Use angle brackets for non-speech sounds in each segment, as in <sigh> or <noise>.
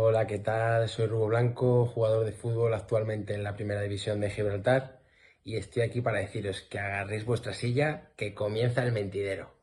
Hola, ¿qué tal? Soy Rubo Blanco, jugador de fútbol actualmente en la primera división de Gibraltar y estoy aquí para deciros que agarréis vuestra silla, que comienza el mentidero.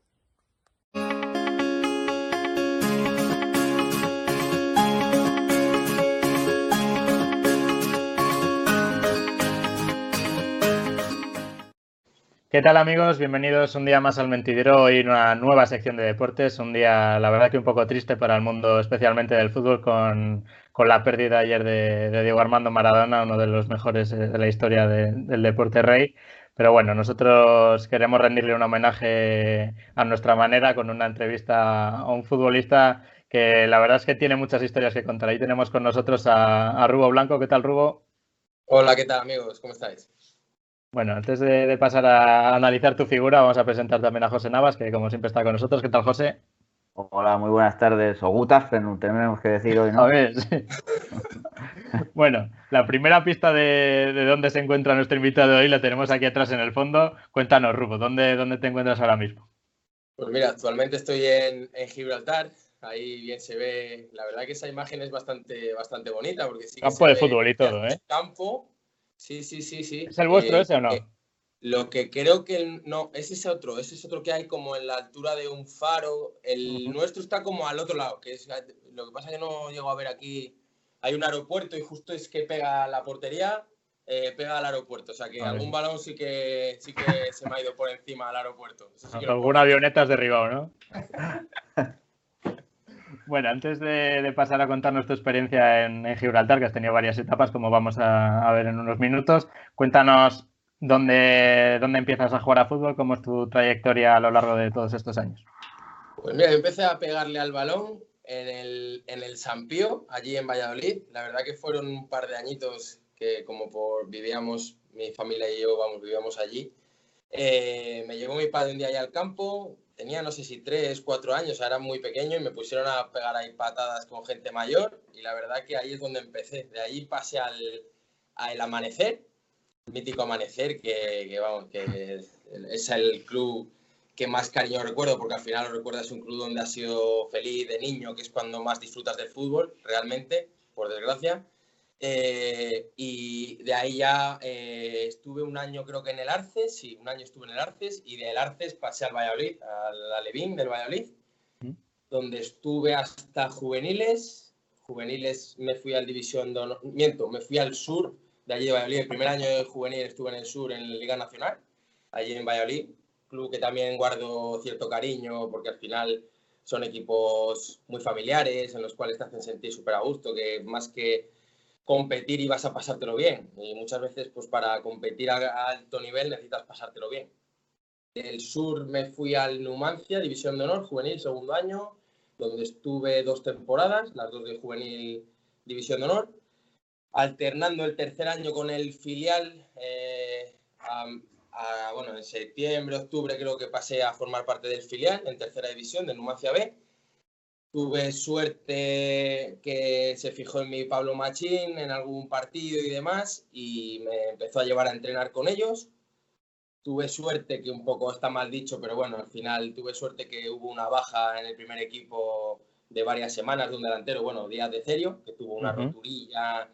¿Qué tal amigos? Bienvenidos un día más al Mentidero. Hoy una nueva sección de deportes. Un día, la verdad que un poco triste para el mundo, especialmente del fútbol, con, la pérdida ayer de, Diego Armando Maradona, uno de los mejores eh, de la historia del deporte rey. Pero bueno, nosotros queremos rendirle un homenaje a nuestra manera con una entrevista a un futbolista que la verdad es que tiene muchas historias que contar. Ahí tenemos con nosotros a, a Rubo Blanco. ¿Qué tal, Rubo? Hola, ¿qué tal amigos? ¿Cómo estáis? Bueno, antes de, pasar a analizar tu figura, vamos a presentar también a José Navas, que como siempre está con nosotros. ¿Qué tal, José? Hola, muy buenas tardes. O Gutafen, tenemos que decir hoy, ¿no? <laughs> A ver, <laughs> bueno, la primera pista de, dónde se encuentra nuestro invitado de hoy la tenemos aquí atrás en el fondo. Cuéntanos, Rubo, ¿dónde, dónde te encuentras ahora mismo? Pues mira, actualmente estoy en, Gibraltar. Ahí bien se ve, la verdad que esa imagen es bastante, bastante bonita. Porque sí campo de fútbol y todo, ¿eh? Campo, Sí, sí, sí, sí. ¿Es el vuestro eh, ese o no? Eh, lo que creo que no, es ese otro, ese es otro que hay como en la altura de un faro. El nuestro está como al otro lado, que es lo que pasa es que no llego a ver aquí. Hay un aeropuerto y justo es que pega la portería, eh, pega al aeropuerto. O sea que algún balón sí que sí que se me ha ido por encima al aeropuerto. Alguna avioneta has derribado, ¿no? <laughs> Bueno, antes de, pasar a contarnos tu experiencia en, Gibraltar, que has tenido varias etapas, como vamos a, ver en unos minutos, cuéntanos dónde, empiezas a jugar a fútbol, cómo es tu trayectoria a lo largo de todos estos años. Pues mira, empecé a pegarle al balón en el, en allí en Valladolid. La verdad que fueron un par de añitos que como por vivíamos, mi familia y yo, vamos, vivíamos allí. Eh, me llevó mi padre un día allá al campo, tenía no sé si tres, cuatro años, era muy pequeño y me pusieron a pegar ahí patadas con gente mayor y la verdad que ahí es donde empecé. De ahí pasé al, al Amanecer, mítico Amanecer, que, vamos, que es el club que más cariño recuerdo, porque al final lo recuerdas un club donde has sido feliz de niño, que es cuando más disfrutas del fútbol, realmente, por desgracia. Eh, y de ahí ya eh, estuve un año creo que en el Arces, sí, un año estuve en el Arces y del Arces pasé al Valladolid, al Alevín del Valladolid, donde estuve hasta juveniles. Juveniles me fui al División de miento, me fui al sur de allí de Valladolid. El primer año de juvenil estuve en el sur en la Liga Nacional, allí en Valladolid, club que también guardo cierto cariño porque al final son equipos muy familiares en los cuales te hacen sentir súper a gusto, que más que competir y vas a pasártelo bien. Y muchas veces, pues para competir a, alto nivel necesitas pasártelo bien. Del sur me fui al Numancia, División de Honor, juvenil, segundo año, donde estuve dos temporadas, las dos de juvenil, División de Honor, alternando el tercer año con el filial. Eh, bueno, en septiembre, octubre creo que pasé a formar parte del filial en tercera división de Numancia B Tuve suerte que se fijó en mi Pablo Machín en algún partido y demás y me empezó a llevar a entrenar con ellos. Tuve suerte, que un poco está mal dicho, pero bueno, al final tuve suerte que hubo una baja en el primer equipo de varias semanas de un delantero, bueno, Díaz de Cerio, que tuvo una roturilla.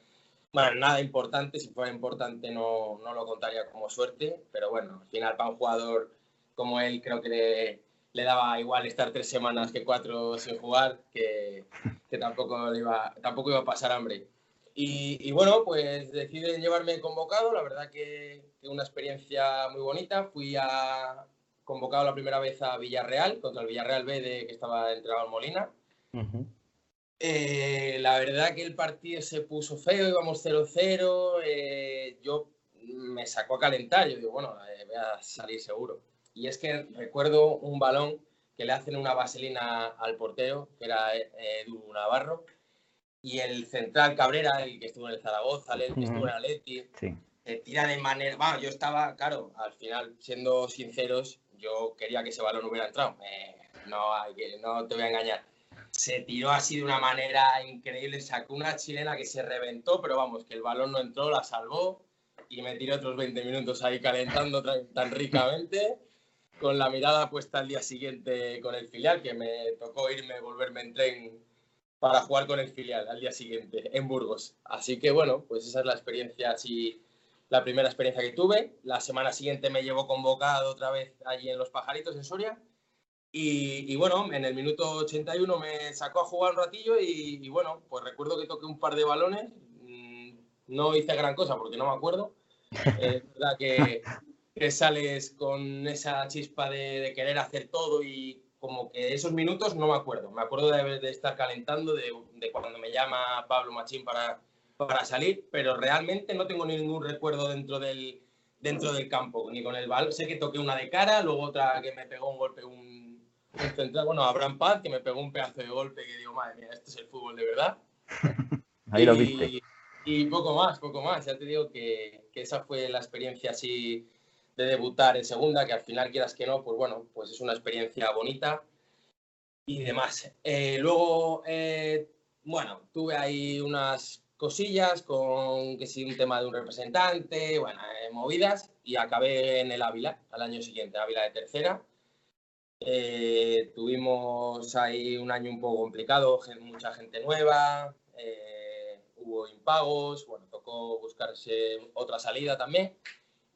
Bueno, nada importante, si fuera importante no, no lo contaría como suerte, pero bueno, al final para un jugador como él creo que le, le daba igual estar tres semanas que cuatro sin jugar, que, que tampoco, iba, tampoco iba a pasar hambre. Y, bueno, pues deciden llevarme convocado, la verdad que, que, una experiencia muy bonita. Fui a, convocado la primera vez a Villarreal, contra el Villarreal B de, que estaba entrenado en Molina. Eh, la verdad que el partido se puso feo, íbamos 0-0, eh, yo me sacó a calentar, yo digo, bueno, eh, voy a salir seguro y es que recuerdo un balón que le hacen una vaselina al portero, que era eh, Edu Navarro, y el central Cabrera, el que estuvo en el Zaragoza, el que estuvo en Atleti, se tira de manera... Bueno, yo estaba, claro, al final, siendo sinceros, yo quería que ese balón hubiera entrado. no, hay que, no te voy a engañar. Se tiró así de una manera increíble, sacó una chilena que se reventó, pero vamos, que el balón no entró, la salvó y me tiré otros 20 minutos ahí calentando tan ricamente con la mirada puesta al día siguiente con el filial, que me tocó irme, volverme en tren para jugar con el filial al día siguiente en Burgos. Así que bueno, pues esa es la experiencia así, la primera experiencia que tuve. La semana siguiente me llevo convocado otra vez allí en Los Pajaritos, en Soria. Y, bueno, en el minuto 81 me sacó a jugar un ratillo y, bueno, pues recuerdo que toqué un par de balones. Mm, no hice gran cosa porque no me acuerdo. <laughs> Es verdad que, sales con esa chispa de querer hacer todo y como que esos minutos no me acuerdo. Me acuerdo de, de estar calentando, de, cuando me llama Pablo Machín para, para salir, pero realmente no tengo ningún recuerdo dentro del, dentro del campo, ni con el balón. Sé que toqué una de cara, luego otra que me pegó un golpe, un, central, bueno, Abraham Paz, que me pegó un pedazo de golpe que digo, madre mía, esto es el fútbol de verdad. <laughs> Ahí lo viste. Y poco más, poco más. Ya te digo que, que esa fue la experiencia así de debutar en segunda, que al final quieras que no, pues bueno, pues es una experiencia bonita y demás. Eh, luego, eh, bueno, tuve ahí unas cosillas con que sí, un tema de un representante, bueno, eh, movidas, y acabé en el Ávila al año siguiente, Ávila de tercera. tuvimos ahí un año un poco complicado, mucha gente nueva, hubo impagos, bueno, tocó buscarse otra salida también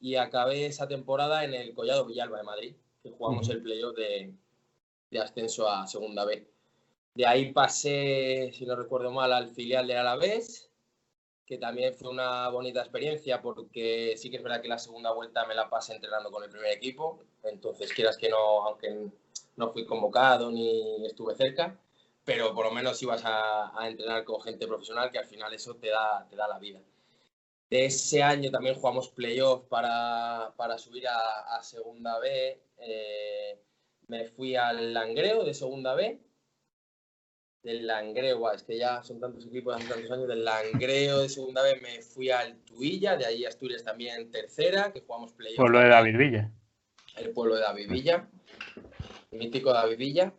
y acabé esa temporada en el Collado Villalba de Madrid, que jugamos el playoff de, de, ascenso a Segunda B. De ahí pasé, si no recuerdo mal, al filial de Alavés, que también fue una bonita experiencia porque sí que es verdad que la segunda vuelta me la pasé entrenando con el primer equipo, entonces quieras que no, aunque no fui convocado ni estuve cerca, pero por lo menos ibas a, a entrenar con gente profesional que al final eso te da, te da la vida. De ese año también jugamos playoff para, para subir a, Segunda B. Eh, me fui al Langreo de Segunda B. Del Langreo, es que ya son tantos equipos hace tantos años. Del Langreo de Segunda B me fui al Tuilla, de ahí Asturias también tercera, que jugamos playoff. Pueblo de David Villa. El pueblo de David Villa. mítico David Villa.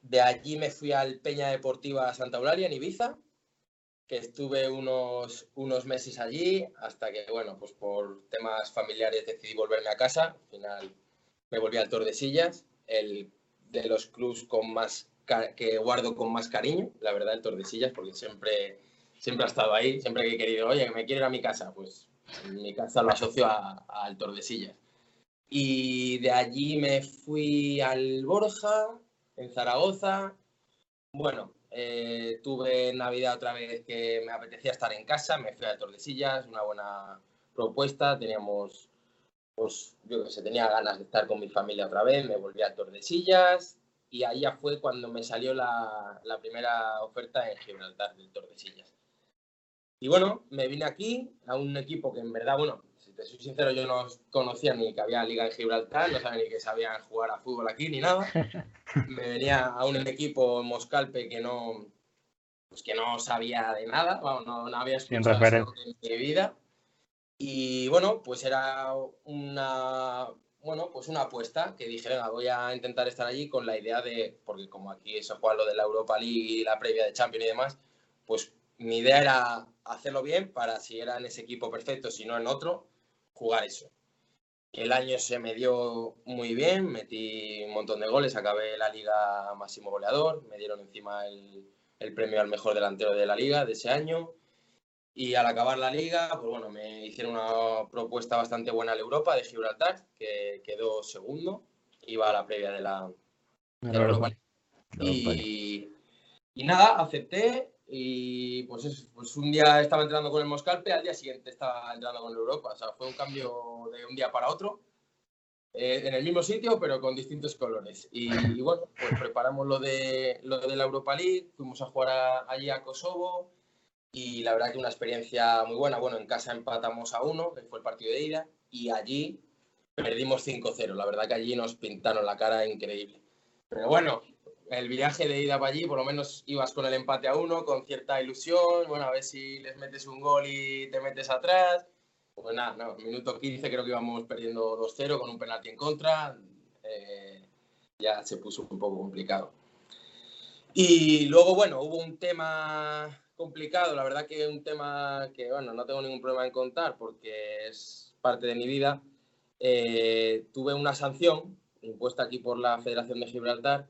De allí me fui al Peña Deportiva Santa Eulalia en Ibiza que estuve unos, unos meses allí hasta que, bueno, pues por temas familiares decidí volverme a casa. Al final me volví al Tordesillas, el de los clubs con más que guardo con más cariño, la verdad, el Tordesillas, porque siempre, siempre ha estado ahí, siempre que he querido, oye, me quiero ir a mi casa, pues mi casa lo asocio al Tordesillas. Y de allí me fui al Borja, en Zaragoza. Bueno, eh, tuve Navidad otra vez que me apetecía estar en casa, me fui a Tordesillas, una buena propuesta, teníamos, pues yo que sé, tenía ganas de estar con mi familia otra vez, me volví a Tordesillas y ahí ya fue cuando me salió la, primera oferta en Gibraltar del Tordesillas. Y bueno, me vine aquí a un equipo que en verdad, bueno, te soy sincero, yo no conocía ni que había liga en Gibraltar, no sabía ni que sabían jugar a fútbol aquí ni nada. <laughs> Me venía a un equipo en Moscalpe que no, pues que no sabía de nada, no, no, había escuchado en mi vida. Y bueno, pues era una, bueno, pues una apuesta que dije, venga, voy a intentar estar allí con la idea de, porque como aquí se juega lo de la Europa League y la previa de Champions y demás, pues mi idea era hacerlo bien para si era en ese equipo perfecto, si no en otro, jugar eso. El año se me dio muy bien, metí un montón de goles, acabé la liga máximo goleador, me dieron encima el, premio al mejor delantero de la liga de ese año. Y al acabar la liga, pues bueno, me hicieron una propuesta bastante buena al Europa de Gibraltar, que quedó segundo, iba a la previa de la, Europa. Y, y nada, acepté y pues, pues un día estaba entrando con el Moscalpe, al día siguiente estaba entrando con Europa. O sea, fue un cambio de un día para otro. Eh, en el mismo sitio, pero con distintos colores. Y, bueno, pues preparamos lo de, lo de la Europa League, fuimos a jugar allí a Kosovo y la verdad que una experiencia muy buena. Bueno, en casa empatamos a uno, que fue el partido de ida, y allí perdimos 5-0. La verdad que allí nos pintaron la cara increíble. Pero bueno, el viaje de ida para allí, por lo menos ibas con el empate a uno, con cierta ilusión, bueno, a ver si les metes un gol y te metes atrás. Pues nada, no, minuto 15 creo que íbamos perdiendo 2-0 con un penalti en contra. Eh, ya se puso un poco complicado. Y luego, bueno, hubo un tema complicado, la verdad que un tema que, bueno, no tengo ningún problema en contar porque es parte de mi vida. Eh, tuve una sanción impuesta aquí por la Federación de Gibraltar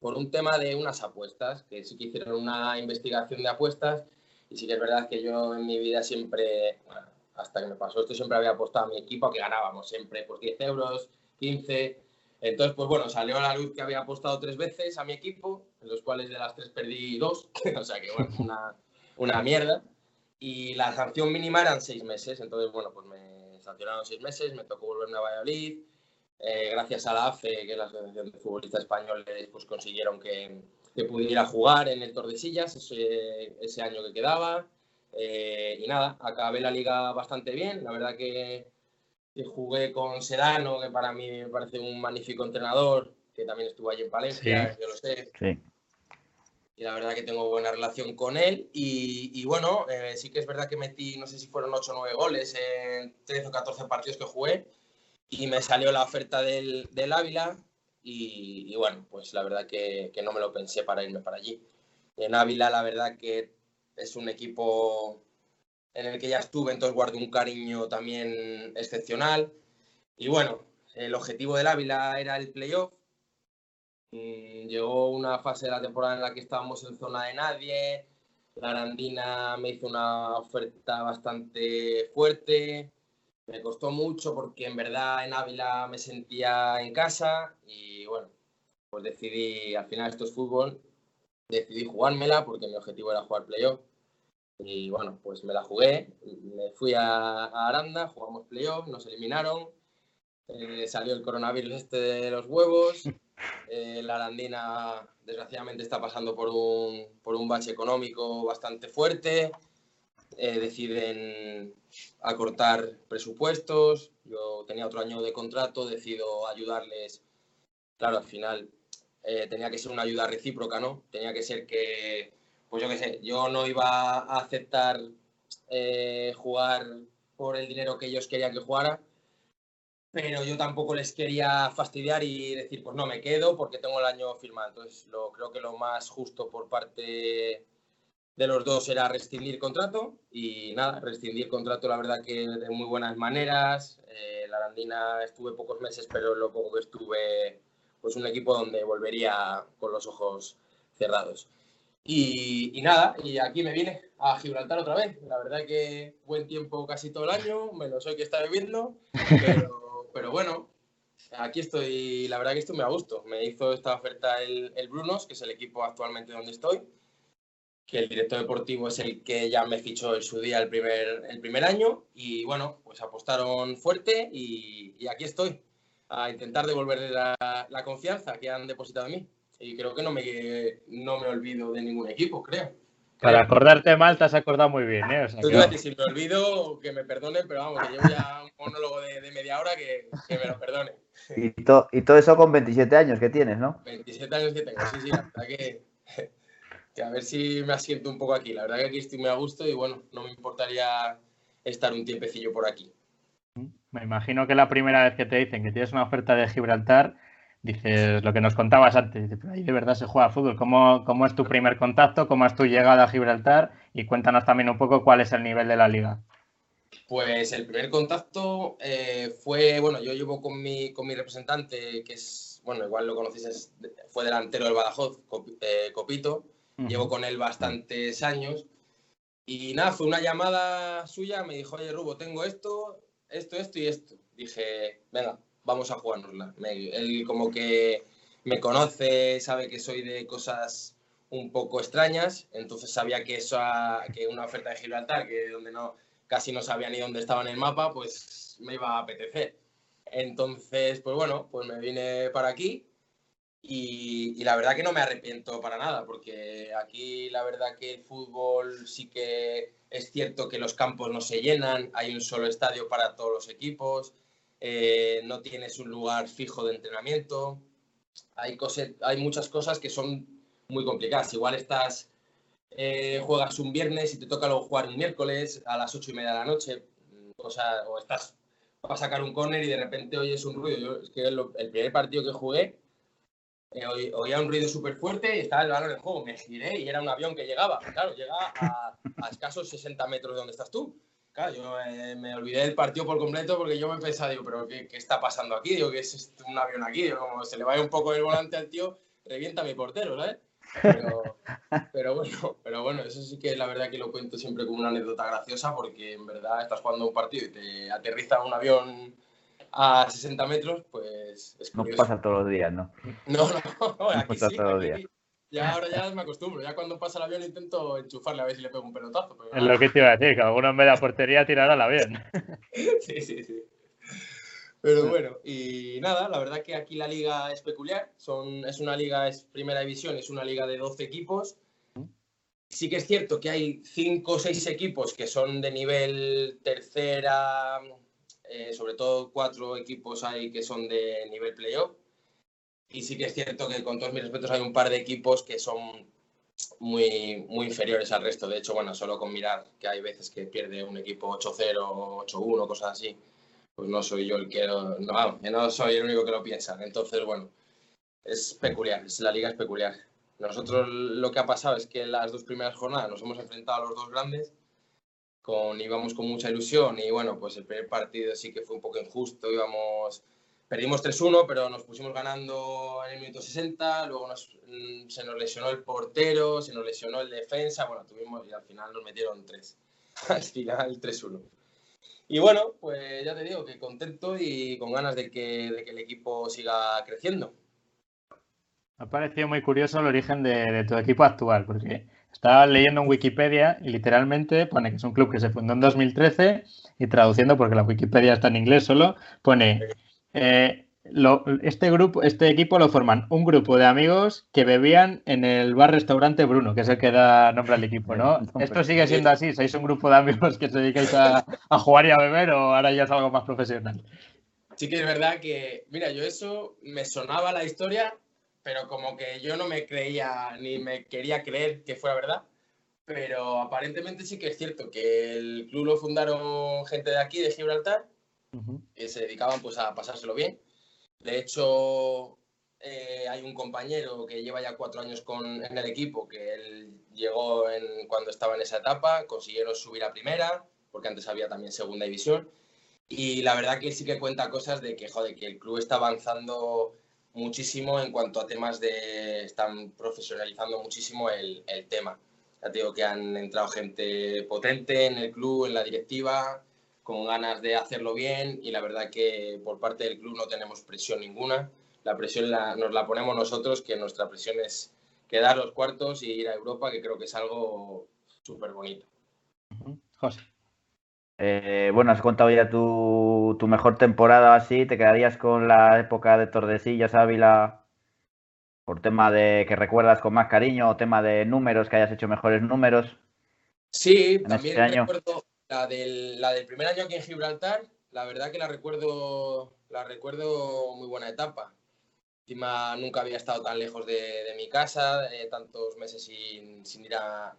por un tema de unas apuestas, que sí que hicieron una investigación de apuestas y sí que es verdad que yo en mi vida siempre, hasta que me pasó esto, siempre había apostado a mi equipo que ganábamos siempre por 10 euros, 15. Entonces, pues bueno, salió a la luz que había apostado tres veces a mi equipo, en los cuales de las tres perdí dos, <laughs> o sea que bueno, una, una mierda. Y la sanción mínima eran seis meses, entonces bueno, pues me sancionaron seis meses, me tocó volverme a Valladolid. Eh, gracias a la AFE, que es la Asociación de Futbolistas Españoles, pues consiguieron que, que pudiera jugar en el Tordesillas ese, ese año que quedaba. Eh, y nada, acabé la liga bastante bien. La verdad que, que, jugué con Sedano, que para mí me parece un magnífico entrenador, que también estuvo allí en Palencia, yo lo sé. Sí y la verdad que tengo buena relación con él. Y, y bueno, eh, sí que es verdad que metí, no sé si fueron 8 o 9 goles en 13 o 14 partidos que jugué y me salió la oferta del, del Ávila y, bueno, pues la verdad que, no me lo pensé para irme para allí. En Ávila la verdad que es un equipo en el que ya estuve, entonces guardé un cariño también excepcional. Y bueno, el objetivo del Ávila era el playoff Mm, llegó una fase de la temporada en la que estábamos en zona de nadie. La Arandina me hizo una oferta bastante fuerte. Me costó mucho porque en verdad en Ávila me sentía en casa y bueno, pues decidí, al final esto es fútbol, decidí jugármela porque mi objetivo era jugar playoff. Y bueno, pues me la jugué, me fui a, Aranda, jugamos playoff, nos eliminaron, eh, salió el coronavirus este de los huevos, <laughs> eh, la Arandina, desgraciadamente, está pasando por un, por un bache económico bastante fuerte. Eh, deciden acortar presupuestos. Yo tenía otro año de contrato, decido ayudarles. Claro, al final eh, tenía que ser una ayuda recíproca, ¿no? Tenía que ser que, pues yo qué sé, yo no iba a aceptar eh, jugar por el dinero que ellos querían que jugara pero yo tampoco les quería fastidiar y decir, pues no me quedo porque tengo el año firmado. Entonces, lo, creo que lo más justo por parte de los dos era rescindir contrato y nada, rescindir contrato la verdad que de muy buenas maneras. Eh, la Arandina estuve pocos meses, pero lo poco que estuve, pues un equipo donde volvería con los ojos cerrados. Y, y, nada, y aquí me vine a Gibraltar otra vez. La verdad que buen tiempo casi todo el año, menos hoy que está viviendo, pero <laughs> pero bueno, aquí estoy, la verdad que estoy muy a gusto. Me hizo esta oferta el, el, Brunos, que es el equipo actualmente donde estoy, que el director deportivo es el que ya me fichó en su día el primer, el primer año y bueno, pues apostaron fuerte y, y aquí estoy, a intentar devolverle la, la, confianza que han depositado en mí. Y creo que no me, no me olvido de ningún equipo, creo. Para acordarte mal, te has acordado muy bien, ¿eh? O sea, que... si me olvido, que me perdonen, pero vamos, que llevo ya un monólogo de, de media hora que, que, me lo perdone. Y, to, y, todo eso con 27 años que tienes, ¿no? 27 años que tengo, sí, sí, la verdad que, que a ver si me asiento un poco aquí. La verdad que aquí estoy muy a gusto y bueno, no me importaría estar un tiempecillo por aquí. Me imagino que la primera vez que te dicen que tienes una oferta de Gibraltar, Dices lo que nos contabas antes, pero ahí de verdad se juega fútbol. ¿Cómo, ¿Cómo es tu primer contacto? ¿Cómo es tu llegada a Gibraltar? Y cuéntanos también un poco cuál es el nivel de la liga. Pues el primer contacto eh, fue, bueno, yo llevo con mi, con mi representante, que es, bueno, igual lo conocéis, fue delantero del Badajoz, eh, Copito. Uh -huh. Llevo con él bastantes años. Y nada, fue una llamada suya, me dijo, oye, Rubo, tengo esto, esto, esto y esto. Dije, venga, vamos a jugárnosla. Él como que me conoce, sabe que soy de cosas un poco extrañas, entonces sabía que eso, que una oferta de Gibraltar, que donde no casi no sabía ni dónde estaba en el mapa, pues me iba a apetecer. Entonces, pues bueno, pues me vine para aquí y, y, la verdad que no me arrepiento para nada, porque aquí la verdad que el fútbol sí que es cierto que los campos no se llenan, hay un solo estadio para todos los equipos, eh, no tienes un lugar fijo de entrenamiento, hay, cosas, hay muchas cosas que son muy complicadas. Igual estás, eh, juegas un viernes y te toca luego jugar un miércoles a las ocho y media de la noche, cosa, o estás para sacar un córner y de repente oyes un ruido. Yo, es que el, el primer partido que jugué, eh, oí, oía un ruido súper fuerte y estaba el balón en juego. Me giré y era un avión que llegaba. Claro, llega a, a escasos 60 metros de donde estás tú. Claro, yo eh, me olvidé del partido por completo porque yo me pensaba, digo, pero ¿qué, qué está pasando aquí? Digo, que es un avión aquí? Digo, como se le va un poco el volante al tío, revienta mi portero, ¿sabes? Pero, <laughs> pero, bueno, pero bueno, eso sí que la verdad que lo cuento siempre como una anécdota graciosa porque en verdad estás jugando un partido y te aterriza un avión a 60 metros, pues es. No pasa todos los días, <laughs> ¿no? No, no, aquí pasa sí, todos los días. Ya ahora ya me acostumbro, ya cuando pasa el avión intento enchufarle a ver si le pego un pelotazo. es lo que te iba a decir, que alguno en vez de la portería tirará el avión. <laughs> sí, sí, sí. Pero bueno, y nada, la verdad que aquí la liga es peculiar. Son, es una liga, es primera división, es una liga de 12 equipos. Sí que es cierto que hay 5 o 6 equipos que son de nivel tercera, eh, sobre todo 4 equipos hay que son de nivel playoff. Y sí que es cierto que con todos mis respetos hay un par de equipos que son muy, muy inferiores al resto. De hecho, bueno, solo con mirar que hay veces que pierde un equipo 8-0, 8-1, cosas así pues no soy yo el que no, no soy el único que lo piensa. Entonces, bueno, es peculiar, es, la liga es peculiar. Nosotros lo que ha pasado es que las dos primeras jornadas nos hemos enfrentado a los dos grandes, con, íbamos con mucha ilusión y bueno, pues el primer partido sí que fue un poco injusto, íbamos, perdimos 3-1, pero nos pusimos ganando en el minuto 60, luego mm, se nos lesionó el portero, se nos lesionó el defensa, bueno, tuvimos y al final nos metieron 3, <laughs> al final 3-1. Y bueno, pues ya te digo que contento y con ganas de que, el equipo siga creciendo. Me ha parecido muy curioso el origen de, tu equipo actual, porque estaba leyendo en Wikipedia y literalmente pone que es un club que se fundó en 2013 y traduciendo, porque la Wikipedia está en inglés solo, pone eh, este grupo, este equipo lo forman un grupo de amigos que bebían en el bar restaurante Bruno, que es el que da nombre al equipo, ¿no? Esto sigue siendo así, ¿sois un grupo de amigos que os dedicáis a, jugar y a beber o ahora ya es algo más profesional? Sí que es verdad que, mira, yo eso me sonaba la historia, pero como que yo no me creía ni me quería creer que fuera verdad. Pero aparentemente sí que es cierto que el club lo fundaron gente de aquí, de Gibraltar, que se dedicaban pues a pasárselo bien de hecho, eh, hay un compañero que lleva ya cuatro años con, en el equipo, que él llegó en, cuando estaba en esa etapa, consiguieron subir a primera, porque antes había también segunda división. Y la verdad que sí que cuenta cosas de que, joder, que el club está avanzando muchísimo en cuanto a temas de... están profesionalizando muchísimo el, el tema. Ya te digo que han entrado gente potente en el club, en la directiva, con ganas de hacerlo bien y la verdad que por parte del club no tenemos presión ninguna. La presión nos la ponemos nosotros, que nuestra presión es quedar los cuartos y ir a Europa, que creo que es algo súper bonito. José. Eh, bueno, has contado ya tu, mejor temporada así, ¿te quedarías con la época de Tordesillas, Ávila, por tema de que recuerdas con más cariño o tema de números, que hayas hecho mejores números? Sí, también recuerdo, la del, la del primer año aquí en Gibraltar, la verdad que la recuerdo, la recuerdo muy buena etapa. Encima nunca había estado tan lejos de, mi casa, eh, tantos meses sin, sin ir a,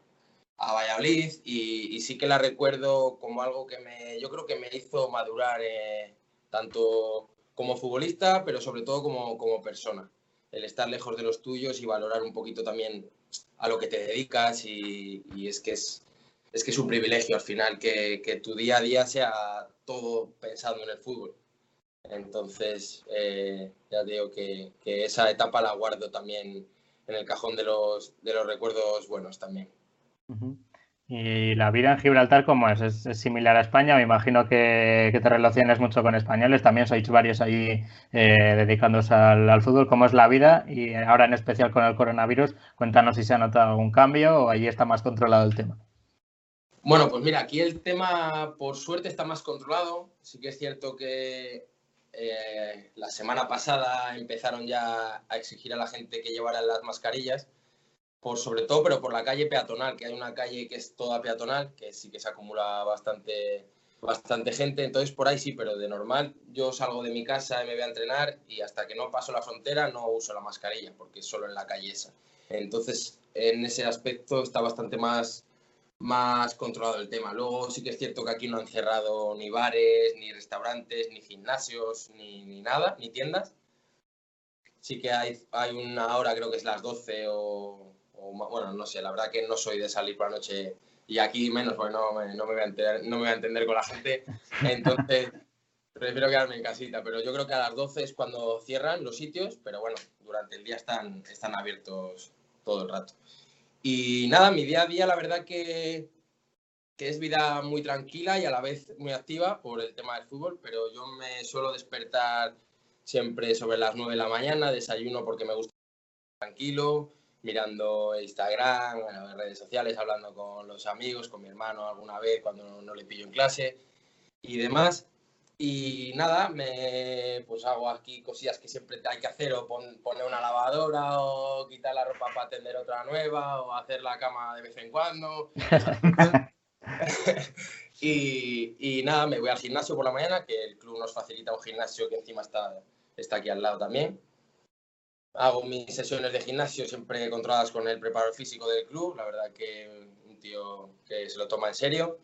a Valladolid y, sí que la recuerdo como algo que me, yo creo que me hizo madurar eh, tanto como futbolista, pero sobre todo como, como persona. El estar lejos de los tuyos y valorar un poquito también a lo que te dedicas y, es que es, es que es un privilegio al final que, tu día a día sea todo pensando en el fútbol. Entonces, eh, ya digo que, esa etapa la guardo también en el cajón de los, de los recuerdos buenos también. ¿Y la vida en Gibraltar cómo es? ¿Es, similar a España? Me imagino que, te relaciones mucho con españoles. También sois varios ahí eh, dedicándose al, fútbol. ¿Cómo es la vida? Y ahora en especial con el coronavirus, cuéntanos si se ha notado algún cambio o allí está más controlado el tema. Bueno, pues mira, aquí el tema por suerte está más controlado. Sí que es cierto que eh, la semana pasada empezaron ya a exigir a la gente que llevara las mascarillas, por sobre todo, pero por la calle peatonal, que hay una calle que es toda peatonal, que sí que se acumula bastante, bastante gente. Entonces por ahí sí, pero de normal yo salgo de mi casa y me voy a entrenar y hasta que no paso la frontera no uso la mascarilla, porque es solo en la calle esa. Entonces en ese aspecto está bastante más más controlado el tema. Luego sí que es cierto que aquí no han cerrado ni bares, ni restaurantes, ni gimnasios, ni, nada, ni tiendas. Sí que hay, hay una hora, creo que es las 12 o, bueno, no sé, la verdad que no soy de salir por la noche y aquí menos, porque no me, no me, voy, a entender, no me voy a entender con la gente. Entonces, <laughs> prefiero quedarme en casita, pero yo creo que a las 12 es cuando cierran los sitios, pero bueno, durante el día están, están abiertos todo el rato. Y nada, mi día a día la verdad que, que es vida muy tranquila y a la vez muy activa por el tema del fútbol, pero yo me suelo despertar siempre sobre las 9 de la mañana, desayuno porque me gusta tranquilo, mirando Instagram, redes sociales, hablando con los amigos, con mi hermano alguna vez cuando no le pillo en clase y demás. Y nada, me pues hago aquí cosillas que siempre hay que hacer, o poner una lavadora, o quitar la ropa para atender otra nueva, o hacer la cama de vez en cuando. <laughs> y, y, nada, me voy al gimnasio por la mañana, que el club nos facilita un gimnasio que encima está, está aquí al lado también. Hago mis sesiones de gimnasio siempre controladas con el preparador físico del club, la verdad que un tío que se lo toma en serio.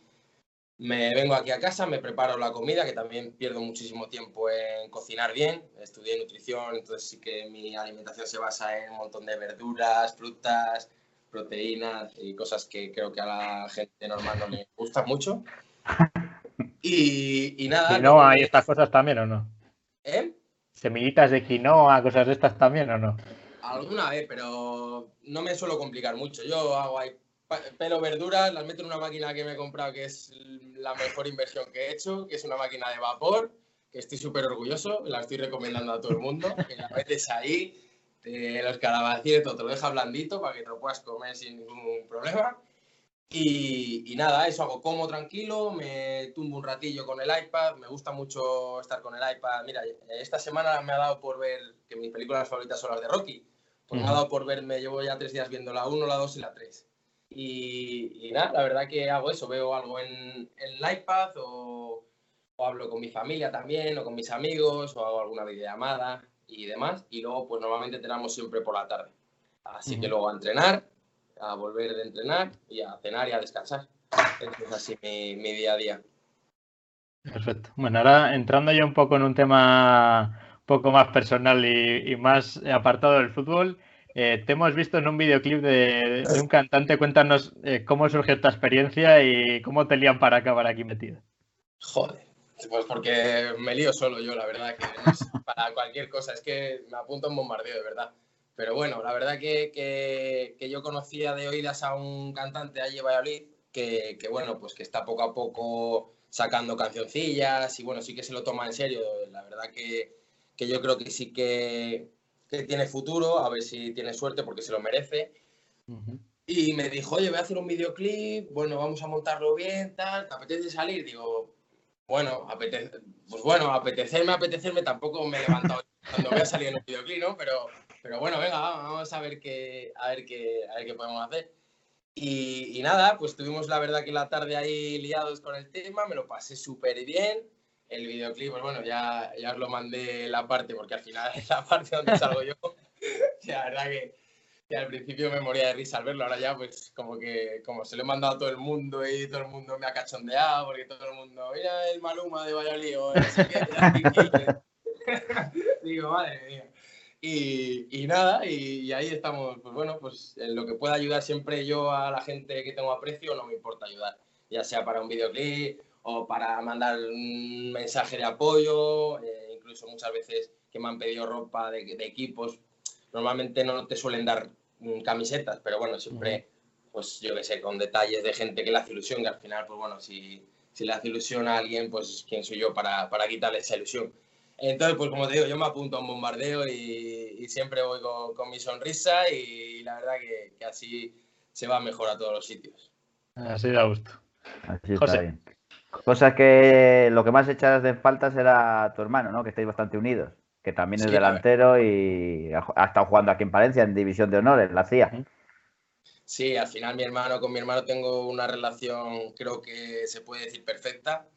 Me vengo aquí a casa, me preparo la comida, que también pierdo muchísimo tiempo en cocinar bien. Estudié nutrición, entonces sí que mi alimentación se basa en un montón de verduras, frutas, proteínas y cosas que creo que a la gente normal no le gustan mucho. <laughs> Y, y nada. no hay estas cosas también o no? ¿Eh? Semillitas de quinoa, cosas de estas también o no? Alguna vez, pero no me suelo complicar mucho. Yo hago ahí pelo verduras, las meto en una máquina que me he comprado que es la mejor inversión que he hecho, que es una máquina de vapor, que estoy súper orgulloso, la estoy recomendando a todo el mundo, que la metes ahí, los calabacines, te lo deja blandito para que te lo puedas comer sin ningún problema. Y, y, nada, eso hago como tranquilo, me tumbo un ratillo con el iPad, me gusta mucho estar con el iPad. Mira, esta semana me ha dado por ver que mis películas favoritas son las de Rocky. Pues me ha dado por verme, llevo ya tres días viendo la 1, la 2 y la 3. Y, nada, la verdad que hago eso, veo algo en, el iPad o, hablo con mi familia también o con mis amigos o hago alguna videollamada y demás. Y luego pues normalmente tenemos siempre por la tarde. Así que luego a entrenar, a volver de entrenar y a cenar y a descansar. es así mi, día a día. Perfecto. Bueno, ahora entrando ya un poco en un tema un poco más personal y más apartado del fútbol, eh, te hemos visto en un videoclip de, un cantante. Cuéntanos eh, cómo surgió esta experiencia y cómo te lían para acabar aquí metido. Joder, pues porque me lío solo yo, la verdad, que para cualquier cosa. Es que me apunto un bombardeo, de verdad. Pero bueno, la verdad que, que, yo conocía de oídas a un cantante allí en Valladolid que, que, bueno, pues que está poco a poco sacando cancioncillas y bueno, sí que se lo toma en serio. La verdad que, que yo creo que sí que, que tiene futuro, a ver si tiene suerte porque se lo merece. Y me dijo, oye, voy a hacer un videoclip, bueno, vamos a montarlo bien, tal, ¿te apetece salir? Digo, bueno, apetece, pues bueno, apetecerme, apetecerme, tampoco me he levantado <laughs> cuando voy a salir en un videoclip, ¿no? Pero, pero bueno, venga, vamos a ver qué, a ver qué, a ver qué podemos hacer. Y, nada, pues tuvimos la verdad que la tarde ahí liados con el tema, me lo pasé súper bien el videoclip, pues bueno, ya, ya os lo mandé la parte, porque al final es <laughs> la parte donde salgo yo. <laughs> la verdad que, al principio me moría de risa al verlo, ahora ya pues como que como se lo he mandado a todo el mundo y todo el mundo me ha cachondeado, porque todo el mundo, mira el Maluma de Valladolid, o <laughs> Digo, madre mía. Y, y nada, y, y, ahí estamos, pues bueno, pues en lo que pueda ayudar siempre yo a la gente que tengo aprecio, no me importa ayudar, ya sea para un videoclip o para mandar un mensaje de apoyo, eh, incluso muchas veces que me han pedido ropa de, equipos, normalmente no te suelen dar mm, camisetas, pero bueno, siempre, pues yo qué sé, con detalles de gente que le hace ilusión, que al final, pues bueno, si, si le hace ilusión a alguien, pues quién soy yo para, para quitarle esa ilusión. Entonces, pues como te digo, yo me apunto a un bombardeo y, siempre voy con, mi sonrisa y la verdad que, así se va mejor a todos los sitios. Así da gusto. Así está bien. Cosas que lo que más echas de falta será tu hermano, ¿no? Que estáis bastante unidos, que también es delantero y ha estado jugando aquí en Palencia en División de Honor, en la CIA. Sí, al final mi hermano, con mi hermano tengo una relación, creo que se puede decir perfecta.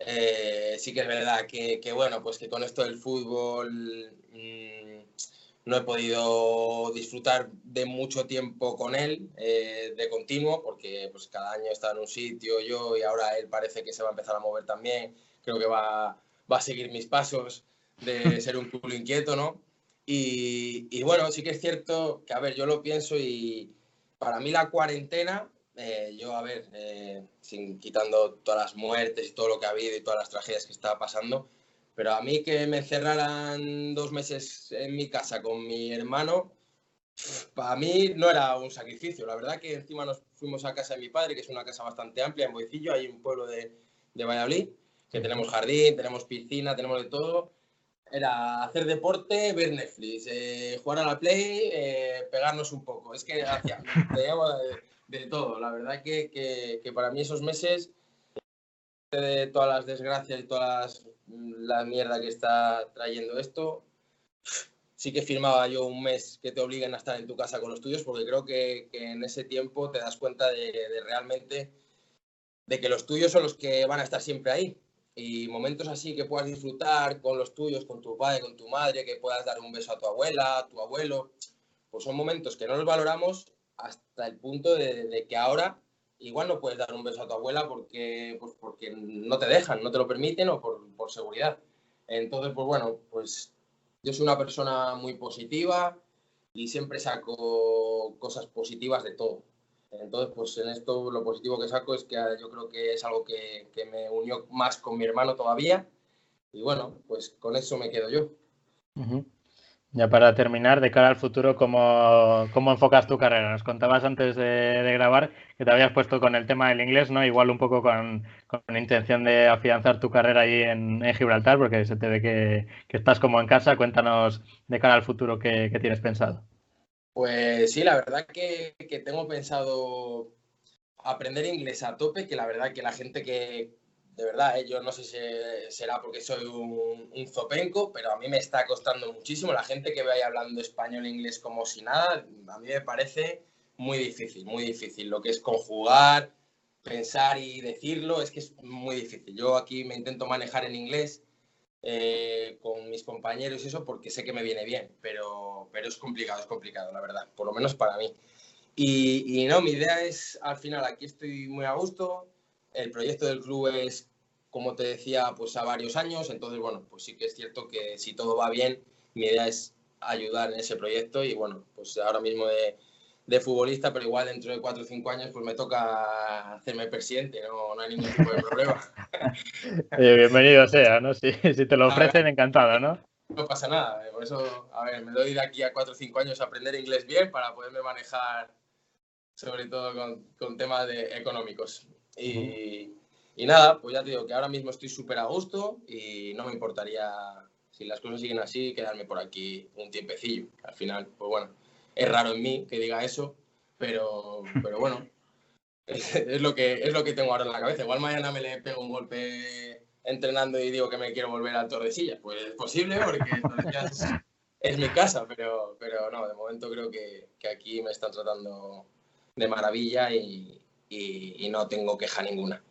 Eh, sí que es verdad que, bueno, pues que con esto del fútbol mm, no he podido disfrutar de mucho tiempo con él, eh, de continuo, porque pues, cada año está en un sitio yo y ahora él parece que se va a empezar a mover también. Creo que va, va a seguir mis pasos de ser un culo inquieto, ¿no? Y, y, bueno, sí que es cierto que, a ver, yo lo pienso y para mí la cuarentena eh, yo, a ver, eh, sin quitando todas las muertes y todo lo que ha habido y todas las tragedias que estaba pasando, pero a mí que me encerraran dos meses en mi casa con mi hermano, para mí no era un sacrificio. La verdad que encima nos fuimos a casa de mi padre, que es una casa bastante amplia en Boicillo, hay un pueblo de, de Valladolid, que tenemos jardín, tenemos piscina, tenemos de todo. Era hacer deporte, ver Netflix, eh, jugar a la Play, eh, pegarnos un poco. Es que hacía, de, de, todo. La verdad que, que, que, para mí esos meses, de todas las desgracias y toda la mierda que está trayendo esto, sí que firmaba yo un mes que te obliguen a estar en tu casa con los tuyos, porque creo que, que en ese tiempo te das cuenta de, de realmente de que los tuyos son los que van a estar siempre ahí y momentos así que puedas disfrutar con los tuyos, con tu padre, con tu madre, que puedas dar un beso a tu abuela, a tu abuelo, pues son momentos que no los valoramos hasta el punto de, que ahora igual no puedes dar un beso a tu abuela porque, pues porque no te dejan, no te lo permiten o por, seguridad. Entonces, pues bueno, pues yo soy una persona muy positiva y siempre saco cosas positivas de todo. Entonces, pues en esto lo positivo que saco es que yo creo que es algo que, que, me unió más con mi hermano todavía. Y bueno, pues con eso me quedo yo. Uh. Ya para terminar, de cara al futuro, ¿cómo, ¿cómo, enfocas tu carrera? Nos contabas antes de, grabar que te habías puesto con el tema del inglés, ¿no? Igual un poco con, con intención de afianzar tu carrera ahí en, en, Gibraltar, porque se te ve que, que, estás como en casa. Cuéntanos de cara al futuro qué, qué tienes pensado. Pues sí, la verdad que, que, tengo pensado aprender inglés a tope, que la verdad que la gente que, de verdad, eh, yo no sé si será porque soy un, zopenco, pero a mí me está costando muchísimo. La gente que vaya hablando español e inglés como si nada, a mí me parece muy difícil, muy difícil. Lo que es conjugar, pensar y decirlo, es que es muy difícil. Yo aquí me intento manejar en inglés eh, con mis compañeros y eso porque sé que me viene bien, pero, pero es complicado, es complicado, la verdad, por lo menos para mí. Y, no, mi idea es, al final, aquí estoy muy a gusto, el proyecto del club es, como te decía, pues a varios años, entonces, bueno, pues sí que es cierto que si todo va bien, mi idea es ayudar en ese proyecto y, bueno, pues ahora mismo de, de futbolista, pero igual dentro de cuatro o cinco años pues me toca hacerme presidente, no, no hay ningún tipo de problema. <laughs> Oye, bienvenido sea, ¿no? Si, si te lo ofrecen, ver, encantado, ¿no? No pasa nada, por eso, a ver, me doy de aquí a cuatro o cinco años a aprender inglés bien para poderme manejar, sobre todo con, con temas de, económicos. Y, nada, pues ya te digo que ahora mismo estoy súper a gusto y no me importaría, si las cosas siguen así, quedarme por aquí un tiempecillo. Al final, pues bueno, es raro en mí que diga eso, pero, <laughs> pero bueno, es, es, lo que, es lo que tengo ahora en la cabeza. Igual mañana me le pego un golpe entrenando y digo que me quiero volver al Tordesillas. Pues es posible porque es, es, mi casa, pero, pero no, de momento creo que, que aquí me están tratando de maravilla y, y, y no tengo queja ninguna.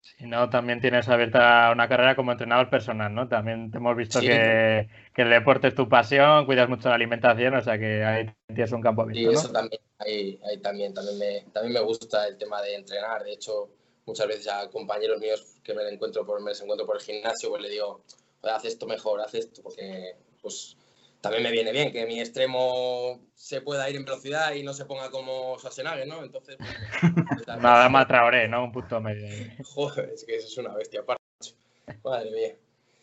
Si no, también tienes abierta una carrera como entrenador personal, ¿no? También te hemos visto sí. que, que, el deporte es tu pasión, cuidas mucho la alimentación, o sea que ahí tienes un campo abierto. Sí, eso también, ahí, ahí también, también me, también me gusta el tema de entrenar. De hecho, muchas veces a compañeros míos que me encuentro por, me encuentro por el gimnasio, pues le digo, haz esto mejor, haz esto, porque pues también me viene bien que mi extremo se pueda ir en velocidad y no se ponga como Schwarzenegger, ¿no? Entonces, pues, <laughs> nada más Traoré, ¿no? Un punto medio. <laughs> Joder, es que eso es una bestia aparte. Madre mía.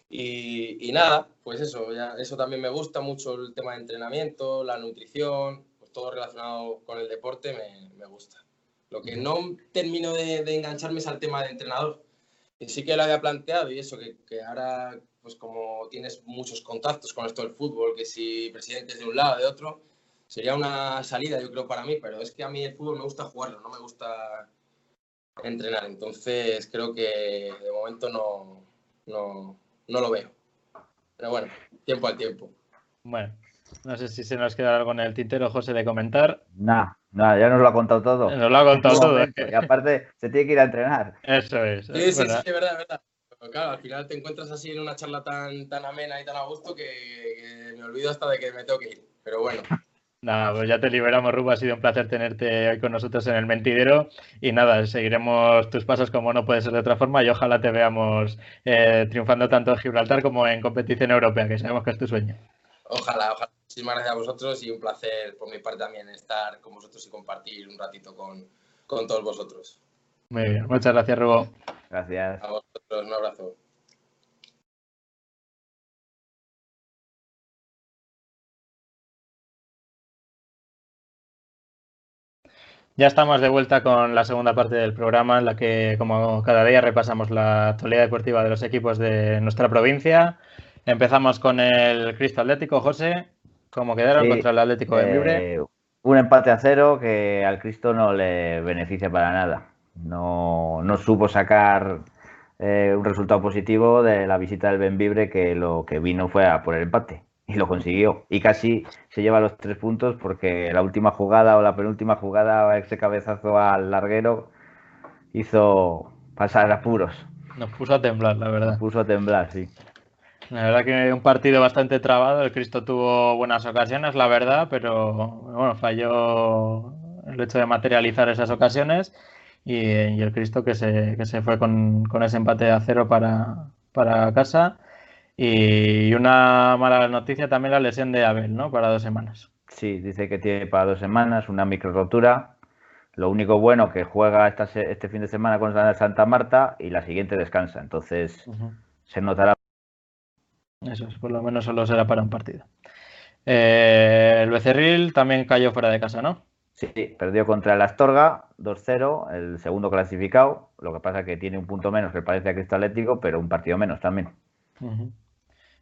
Y, y, nada, pues eso, ya, eso también me gusta mucho el tema de entrenamiento, la nutrición, pues todo relacionado con el deporte me, me gusta. Lo que no termino de, de, engancharme es al tema de entrenador. Y sí que lo había planteado y eso, que, que ahora pues como tienes muchos contactos con esto del fútbol, que si presidentes de un lado, de otro, sería una salida, yo creo, para mí, pero es que a mí el fútbol me gusta jugarlo, no me gusta entrenar, entonces creo que de momento no, no, no lo veo. Pero bueno, tiempo al tiempo. Bueno, no sé si se nos queda algo en el tintero, José, de comentar. Nada, nada, ya nos lo ha contado todo. Nos lo ha contado todo. Y aparte, se tiene que ir a entrenar. Eso es. Sí, sí, sí, es verdad, es verdad. Pero claro, al final te encuentras así en una charla tan, tan amena y tan a gusto que, que, me olvido hasta de que me tengo que ir. Pero bueno. Nada, pues ya te liberamos, Rubo. Ha sido un placer tenerte hoy con nosotros en el Mentidero. Y nada, seguiremos tus pasos como no puede ser de otra forma. Y ojalá te veamos eh, triunfando tanto en Gibraltar como en competición europea, que sabemos que es tu sueño. Ojalá, ojalá. Muchísimas gracias a vosotros y un placer por mi parte también estar con vosotros y compartir un ratito con, con todos vosotros. Muy bien, muchas gracias, Rubo. Gracias. A vosotros, un abrazo. Ya estamos de vuelta con la segunda parte del programa en la que, como cada día, repasamos la actualidad deportiva de los equipos de nuestra provincia. Empezamos con el Cristo Atlético, José. ¿Cómo quedaron Sí, contra el Atlético de Libre? Eh, un empate a cero que al Cristo no le beneficia para nada. No, no supo sacar eh, un resultado positivo de la visita del Benvibre que lo que vino fue a por el empate y lo consiguió. Y casi se lleva los tres puntos porque la última jugada o la penúltima jugada, ese cabezazo al larguero, hizo pasar apuros. Nos puso a temblar, la verdad. Puso a temblar, sí. La verdad que un partido bastante trabado. El Cristo tuvo buenas ocasiones, la verdad, pero bueno, falló el hecho de materializar esas ocasiones y, y el Cristo que se, que se fue con, con ese empate a cero para, para casa. Y una mala noticia también la lesión de Abel, ¿no? Para dos semanas. Sí, dice que tiene para dos semanas una micro rotura. Lo único bueno que juega esta, este fin de semana con Santa Marta y la siguiente descansa. Entonces se notará. Eso es, por lo menos solo será para un partido. Eh, el Becerril también cayó fuera de casa, ¿no? Sí, perdió contra el Astorga 2-0, el segundo clasificado. Lo que pasa que tiene un punto menos que el Palencia Cristo Atlético, pero un partido menos también.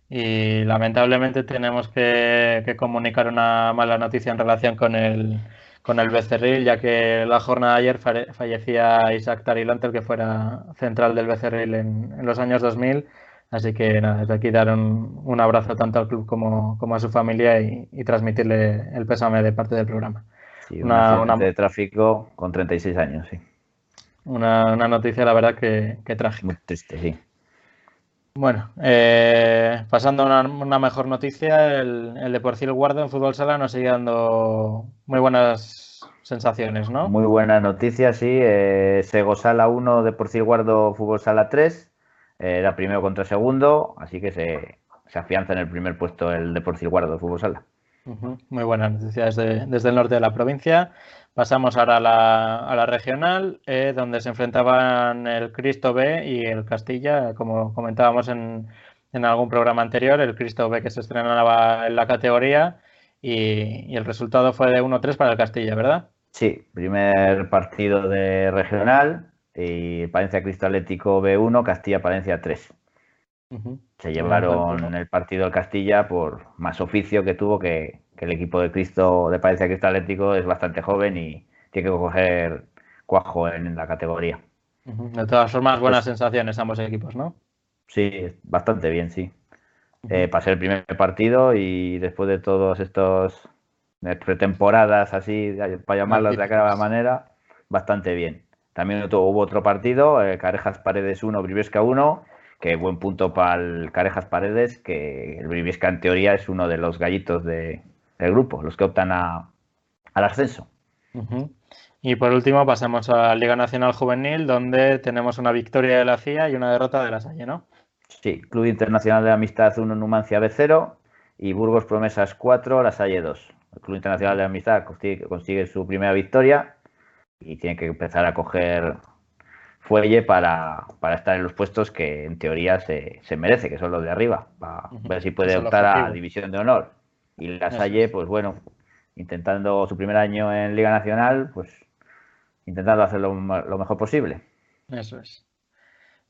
Y lamentablemente tenemos que, comunicar una mala noticia en relación con el, con el Becerril, ya que la jornada de ayer fallecía Isaac Tarilante, el que fuera central del Becerril en, en los años 2000. Así que nada, desde aquí dar un, un abrazo tanto al club como, como a su familia y, y transmitirle el pésame de parte del programa. Sí, un Una- de tráfico con 36 años, sí. Una, una noticia, la verdad, que, que trágica. Muy triste, sí. Bueno, eh, pasando a una, una mejor noticia, el, el Deportivo Guardo en fútbol sala nos sigue dando muy buenas sensaciones, ¿no? Muy buena noticia, sí. Eh, Segosala 1, Deportivo Guardo Fútbol Sala 3. Eh, era primero contra segundo, así que se, se afianza en el primer puesto el Deportivo Guardo Fútbol Sala. Muy buenas noticias desde, desde el norte de la provincia. Pasamos ahora a la, a la regional, eh, donde se enfrentaban el Cristo B y el Castilla, como comentábamos en, en algún programa anterior, el Cristo B que se estrenaba en la categoría y, y el resultado fue de 1-3 para el Castilla, ¿verdad? Sí, primer partido de regional y Palencia Cristo Atlético B1, Castilla Palencia 3. Ujú. Se llevaron el partido del Castilla por más oficio que tuvo que, que el equipo de Cristo de Palencia Cristo Atlético es bastante joven y tiene que coger cuajo en la categoría. De todas formas, Pues buenas sensaciones ambos equipos, ¿no? Sí, bastante bien, sí. Eh, pasé el primer partido y después de todos estos pretemporadas así, para llamarlas de aquella manera, bastante bien. También hubo otro partido, eh, Carejas Paredes 1, Briviesca 1, que buen punto para el Carejas Paredes, que el Briviesca en teoría es uno de los gallitos de- del grupo, los que optan a, al ascenso. Y por último pasamos a la Liga Nacional Juvenil, donde tenemos una victoria de la CIA y una derrota de la Salle, ¿no? Sí, Club Internacional de Amistad 1, Numancia B0 y Burgos Promesas 4, La Salle 2. El Club Internacional de Amistad consigue, consigue su primera victoria y tiene que empezar a coger fuelle para, para estar en los puestos que en teoría se, se merece, que son los de arriba, para Ujú. ver si puede optar a. División de Honor. Y La Salle, es. pues bueno, intentando su primer año en Liga Nacional, pues intentando hacerlo lo mejor posible. Eso es.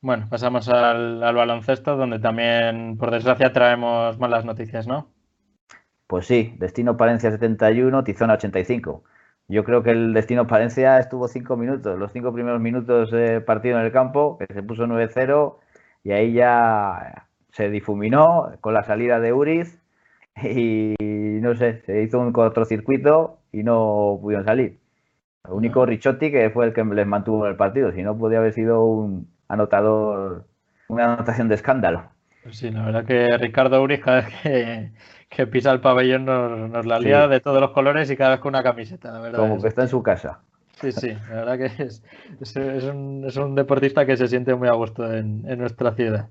Bueno, pasamos al, al baloncesto, donde también, por desgracia, traemos malas noticias, ¿no? Pues sí, Destino Palencia 71, Tizona 85. Yo creo que el Destino Palencia estuvo cinco minutos, los cinco primeros minutos de partido en el campo, que se puso 9-0 y ahí ya se difuminó con la salida de Uriz y no sé, se hizo un cortocircuito y no pudieron salir. El único Richotti que fue el que les mantuvo en el partido, si no podía haber sido un anotador, una anotación de escándalo. Pues sí, la verdad que Ricardo Uriz cada vez que, que pisa el pabellón nos, nos la lía Sí. de todos los colores y cada vez con una camiseta, la verdad. Como es. que está en su casa. Sí, sí, la verdad que es, es, es un, es un deportista que se siente muy a gusto en, en nuestra ciudad.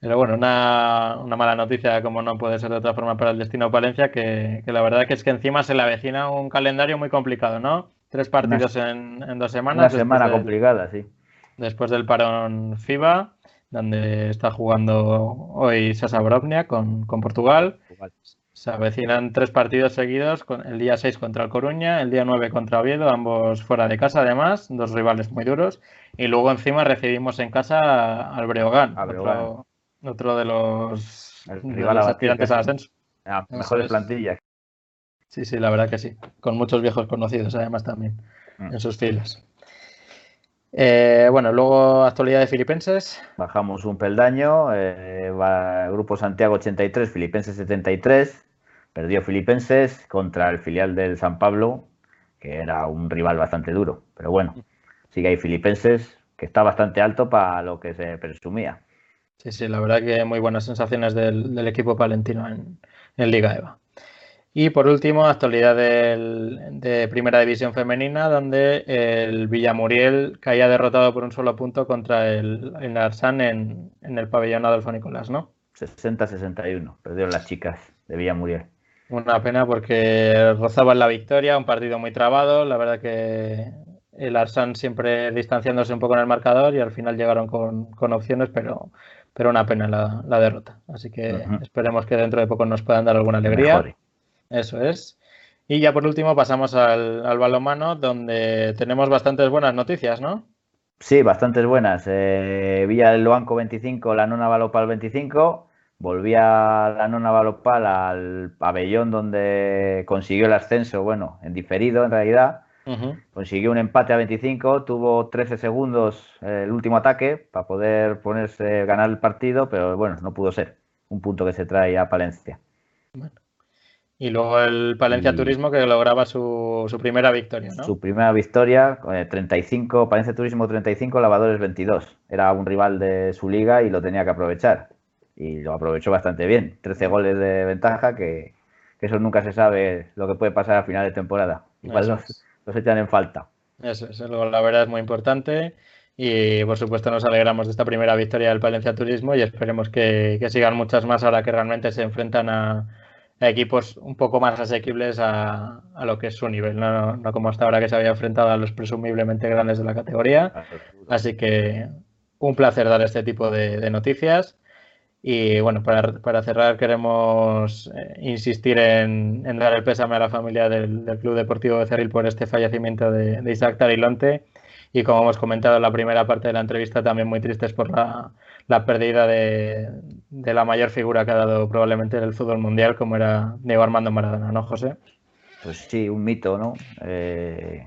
Pero bueno, una, una mala noticia, como no puede ser de otra forma para el destino Palencia, que, que la verdad que es que encima se le avecina un calendario muy complicado, ¿no? Tres partidos en, dos semanas. Una semana complicada, sí. Después del parón FIBA, donde está jugando hoy Sasa Brovnia con, Portugal. Se avecinan tres partidos seguidos, con el día 6 contra el Coruña, el día 9 contra Oviedo, ambos fuera de casa además, dos rivales muy duros. Y luego encima recibimos en casa al Breogán, Otro, de los, aspirantes al ascenso. mejores plantillas. Sí, sí, la verdad que sí. Con muchos viejos conocidos además también mm. en sus filas. Eh, bueno, luego actualidad de Filipenses. Bajamos un peldaño. Eh, Grupo Santiago 83, Filipenses 73. Perdió Filipenses contra el filial del San Pablo, que era un rival bastante duro. Pero bueno, sigue ahí Filipenses, que está bastante alto para lo que se presumía. Sí, sí, la verdad que muy buenas sensaciones del, equipo palentino en, Liga EVA. Y por último, actualidad de Primera División Femenina, donde el Villamuriel caía derrotado por un solo punto contra el, el Arsan en, en, el pabellón Adolfo Nicolás, ¿no? 60-61, perdieron las chicas de Villamuriel. Una pena porque rozaban la victoria, un partido muy trabado. La verdad que el Arsan siempre distanciándose un poco en el marcador y al final llegaron con, opciones, pero, pero una pena la, derrota. Así que esperemos que dentro de poco nos puedan dar alguna alegría. Eso es. Y ya por último pasamos al, al balonmano, donde tenemos bastantes buenas noticias, ¿no? Sí, bastantes buenas. Eh, Villa del Banco 25, la nona Balopal 25 volvía la nona balopal al pabellón donde consiguió el ascenso, bueno, en diferido en realidad. Consiguió un empate a 25, tuvo 13 segundos eh, el último ataque para poder ponerse ganar el partido, pero bueno, no pudo ser. Un punto que se trae a Palencia. Y luego el Palencia Turismo que lograba su, primera victoria, ¿no? Su primera victoria, 35, eh, Palencia Turismo 35, Lavadores 22. Era un rival de su liga y lo tenía que aprovechar y lo aprovechó bastante bien. 13 goles de ventaja que, eso nunca se sabe lo que puede pasar a final de temporada. Igual los, echan en falta. Eso, eso la verdad es muy importante y por supuesto nos alegramos de esta primera victoria del Palencia Turismo y esperemos que, sigan muchas más ahora que realmente se enfrentan a, equipos un poco más asequibles a, lo que es su nivel, no, como hasta ahora que se había enfrentado a los presumiblemente grandes de la categoría. Así que un placer dar este tipo de noticias. Y bueno, para, cerrar queremos eh, insistir en, dar el pésame a la familia del, Club Deportivo de Cerril por este fallecimiento de, Isaac Tarilonte. Y como hemos comentado en la primera parte de la entrevista, también muy tristes por la, pérdida de, la mayor figura que ha dado probablemente el fútbol mundial, como era Diego Armando Maradona, ¿no, José? Pues sí, un mito, ¿no? Eh,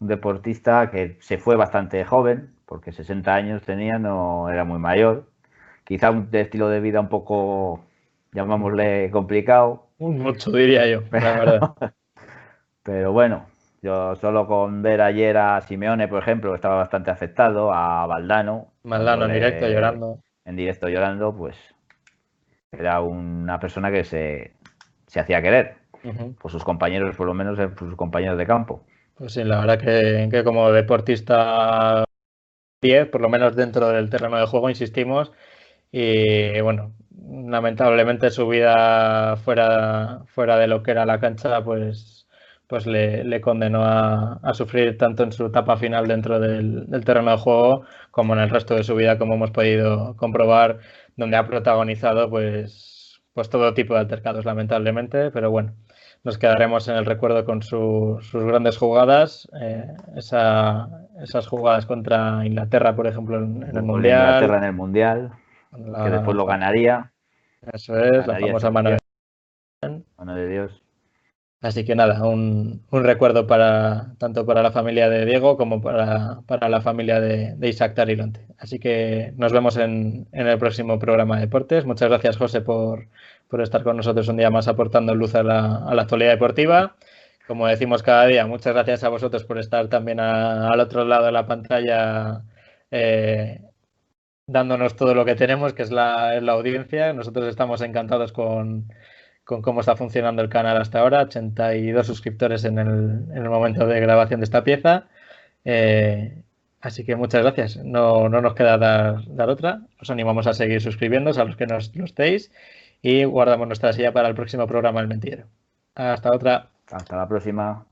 un deportista que se fue bastante joven, porque 60 años tenía, no era muy mayor quizá un estilo de vida un poco, llamámosle, complicado. Mucho diría yo, la verdad. <laughs> Pero bueno, yo solo con ver ayer a Simeone, por ejemplo, estaba bastante afectado, a Valdano. Valdano en directo llorando. En directo llorando, pues era una persona que se, hacía querer por sus compañeros, por lo menos eh, por sus compañeros de campo. Pues sí, la verdad que, que como deportista 10, por lo menos dentro del terreno de juego, insistimos, y bueno, lamentablemente su vida fuera, fuera de lo que era la cancha, pues, pues le, condenó a, sufrir tanto en su etapa final dentro del, terreno de juego como en el resto de su vida, como hemos podido comprobar, donde ha protagonizado pues, pues todo tipo de altercados, lamentablemente, pero bueno. Nos quedaremos en el recuerdo con sus grandes jugadas, eh, esas jugadas contra Inglaterra, por ejemplo, en, el Mundial. Inglaterra en el Mundial que después lo ganaría. Eso es, la famosa mano de... mano de Dios. Así que nada, un, recuerdo para tanto para la familia de Diego como para, la familia de, Isaac Tarilonte. Así que nos vemos en, el próximo programa de deportes. Muchas gracias, José, por, estar con nosotros un día más aportando luz a la, actualidad deportiva. Como decimos cada día, muchas gracias a vosotros por estar también al otro lado de la pantalla eh, dándonos todo lo que tenemos, que es la, audiencia. Nosotros estamos encantados con, cómo está funcionando el canal hasta ahora. 82 suscriptores en el, momento de grabación de esta pieza. Eh, así que muchas gracias. No, nos queda dar, otra. Os animamos a seguir suscribiéndose a los que nos lo estéis y guardamos nuestra silla para el próximo programa El Mentidero. Hasta otra. Hasta la próxima.